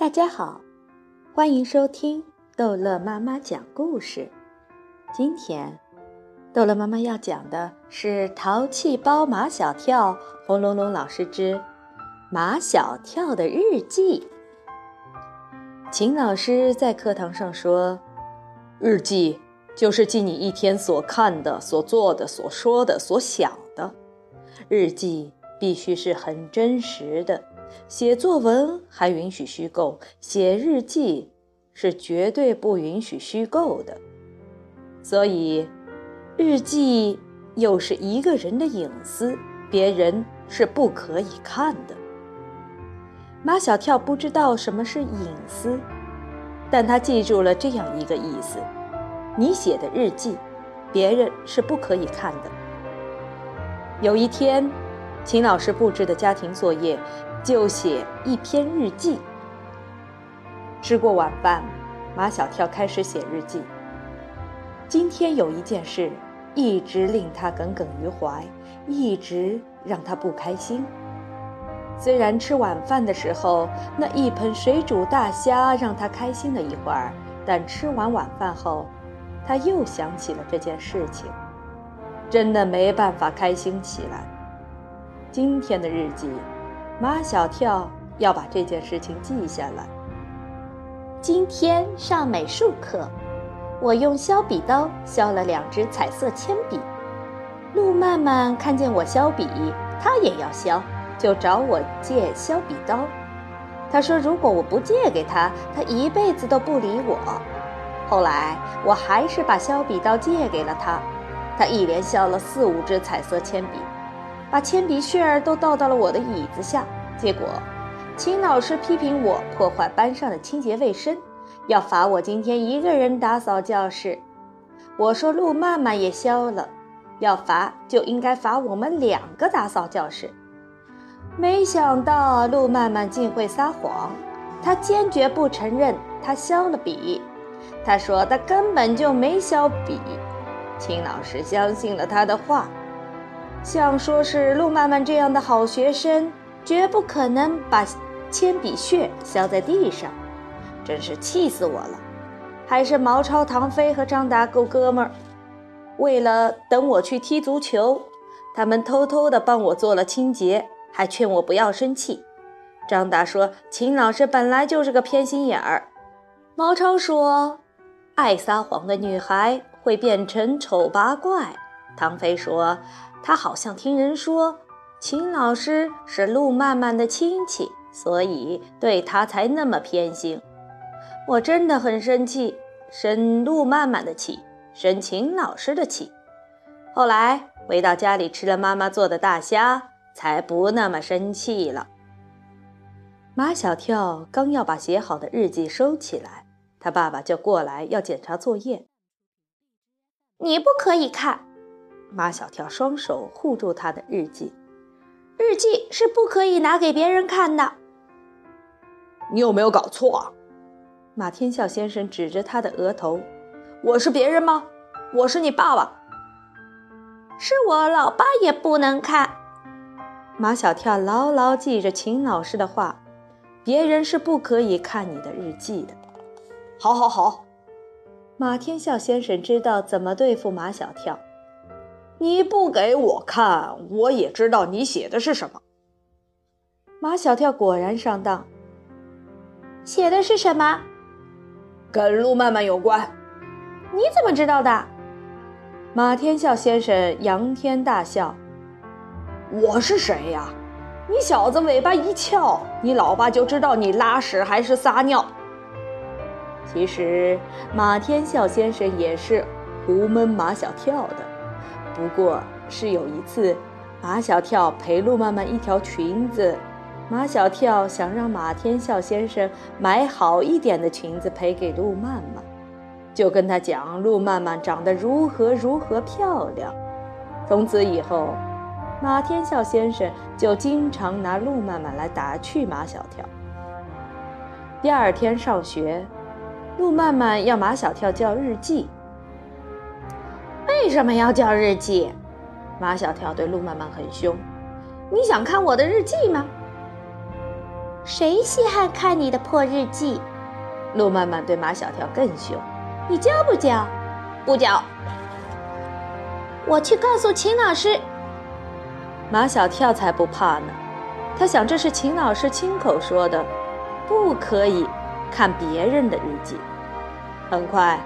大家好，欢迎收听逗乐妈妈讲故事。今天，逗乐妈妈要讲的是《淘气包马小跳》红龙龙老师之《马小跳的日记》。秦老师在课堂上说：“日记就是记你一天所看的、所做的、所说的、所想的。日记必须是很真实的。”写作文还允许虚构，写日记是绝对不允许虚构的。所以，日记又是一个人的隐私，别人是不可以看的。马小跳不知道什么是隐私，但他记住了这样一个意思：你写的日记，别人是不可以看的。有一天，秦老师布置的家庭作业。就写一篇日记。吃过晚饭，马小跳开始写日记。今天有一件事一直令他耿耿于怀，一直让他不开心。虽然吃晚饭的时候那一盆水煮大虾让他开心了一会儿，但吃完晚饭后，他又想起了这件事情，真的没办法开心起来。今天的日记。马小跳要把这件事情记下来。今天上美术课，我用削笔刀削了两支彩色铅笔。路曼曼看见我削笔，他也要削，就找我借削笔刀。他说如果我不借给他，他一辈子都不理我。后来我还是把削笔刀借给了他，他一连削了四五支彩色铅笔。把铅笔屑儿都倒到了我的椅子下，结果，秦老师批评我破坏班上的清洁卫生，要罚我今天一个人打扫教室。我说路曼曼也削了，要罚就应该罚我们两个打扫教室。没想到路曼曼竟会撒谎，他坚决不承认他削了笔，他说他根本就没削笔。秦老师相信了他的话。像说是陆曼曼这样的好学生，绝不可能把铅笔屑削在地上，真是气死我了！还是毛超、唐飞和张达够哥们儿，为了等我去踢足球，他们偷偷的帮我做了清洁，还劝我不要生气。张达说：“秦老师本来就是个偏心眼儿。”毛超说：“爱撒谎的女孩会变成丑八怪。”唐飞说。他好像听人说，秦老师是陆曼曼的亲戚，所以对他才那么偏心。我真的很生气，生陆曼曼的气，生秦老师的气。后来回到家里吃了妈妈做的大虾，才不那么生气了。马小跳刚要把写好的日记收起来，他爸爸就过来要检查作业。你不可以看。马小跳双手护住他的日记，日记是不可以拿给别人看的。你有没有搞错？马天笑先生指着他的额头：“我是别人吗？我是你爸爸。是我老爸也不能看。”马小跳牢牢记着秦老师的话：“别人是不可以看你的日记的。”好，好，好。马天笑先生知道怎么对付马小跳。你不给我看，我也知道你写的是什么。马小跳果然上当，写的是什么？跟路曼曼有关。你怎么知道的？马天笑先生仰天大笑。我是谁呀？你小子尾巴一翘，你老爸就知道你拉屎还是撒尿。其实马天笑先生也是胡蒙马小跳的。不过是有一次，马小跳陪陆曼曼一条裙子，马小跳想让马天笑先生买好一点的裙子赔给陆曼曼，就跟他讲陆曼曼长得如何如何漂亮。从此以后，马天笑先生就经常拿陆曼曼来打趣马小跳。第二天上学，陆曼曼要马小跳交日记。为什么要交日记？马小跳对陆曼曼很凶。你想看我的日记吗？谁稀罕看你的破日记？路曼曼对马小跳更凶：“你交不交？不交。我去告诉秦老师。”马小跳才不怕呢，他想这是秦老师亲口说的，不可以看别人的日记。很快，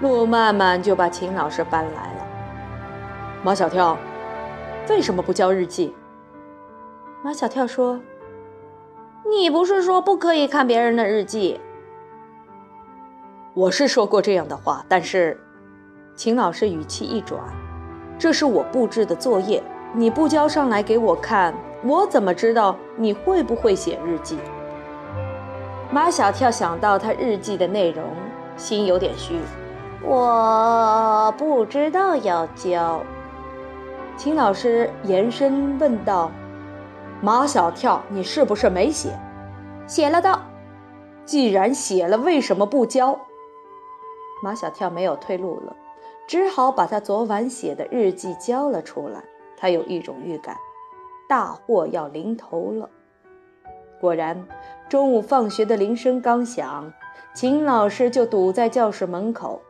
路曼曼就把秦老师搬来了。马小跳，为什么不交日记？马小跳说：“你不是说不可以看别人的日记？”我是说过这样的话，但是，秦老师语气一转：“这是我布置的作业。”你不交上来给我看，我怎么知道你会不会写日记？马小跳想到他日记的内容，心有点虚。我不知道要交。秦老师延伸问道：“马小跳，你是不是没写？写了的。既然写了，为什么不交？”马小跳没有退路了，只好把他昨晚写的日记交了出来。他有一种预感，大祸要临头了。果然，中午放学的铃声刚响，秦老师就堵在教室门口，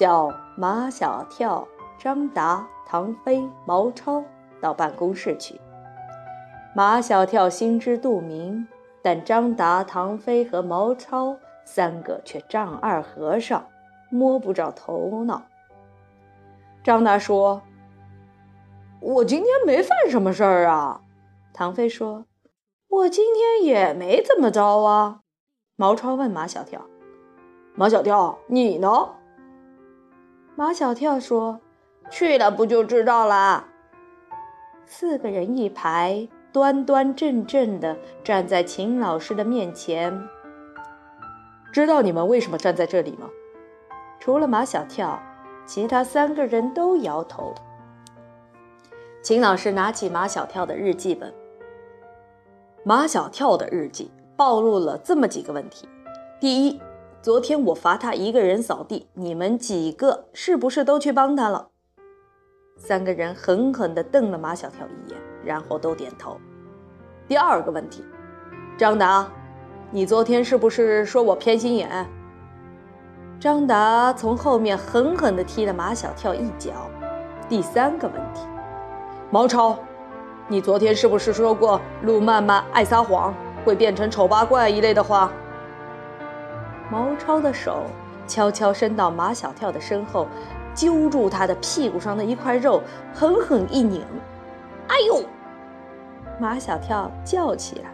叫马小跳、张达、唐飞、毛超到办公室去。马小跳心知肚明，但张达、唐飞和毛超三个却丈二和尚，摸不着头脑。张达说。我今天没犯什么事儿啊，唐飞说：“我今天也没怎么着啊。”毛超问马小跳：“马小跳，你呢？”马小跳说：“去了不就知道啦。”四个人一排，端端正正的站在秦老师的面前。知道你们为什么站在这里吗？除了马小跳，其他三个人都摇头。秦老师拿起马小跳的日记本。马小跳的日记暴露了这么几个问题：第一，昨天我罚他一个人扫地，你们几个是不是都去帮他了？三个人狠狠地瞪了马小跳一眼，然后都点头。第二个问题，张达，你昨天是不是说我偏心眼？张达从后面狠狠地踢了马小跳一脚。第三个问题。毛超，你昨天是不是说过路漫漫爱撒谎，会变成丑八怪一类的话？毛超的手悄悄伸到马小跳的身后，揪住他的屁股上的一块肉，狠狠一拧。哎呦！马小跳叫起来：“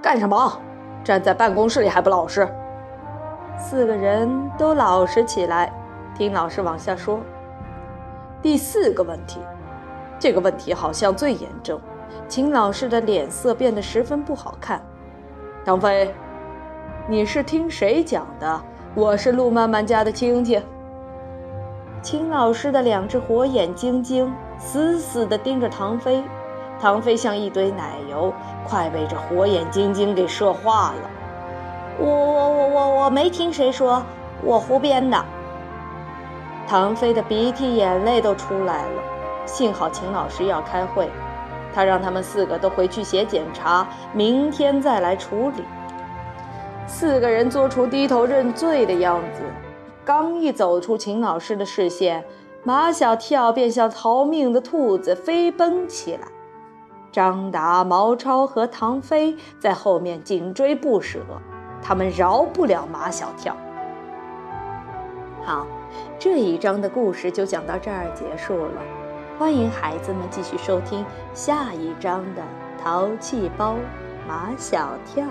干什么？站在办公室里还不老实？”四个人都老实起来，听老师往下说。第四个问题。这个问题好像最严重，秦老师的脸色变得十分不好看。唐飞，你是听谁讲的？我是陆漫漫家的亲戚。秦老师的两只火眼金睛死死地盯着唐飞，唐飞像一堆奶油，快被这火眼金睛给射化了。我我我我我没听谁说，我胡编的。唐飞的鼻涕眼泪都出来了。幸好秦老师要开会，他让他们四个都回去写检查，明天再来处理。四个人做出低头认罪的样子，刚一走出秦老师的视线，马小跳便像逃命的兔子飞奔起来。张达、毛超和唐飞在后面紧追不舍，他们饶不了马小跳。好，这一章的故事就讲到这儿结束了。欢迎孩子们继续收听下一章的《淘气包马小跳》。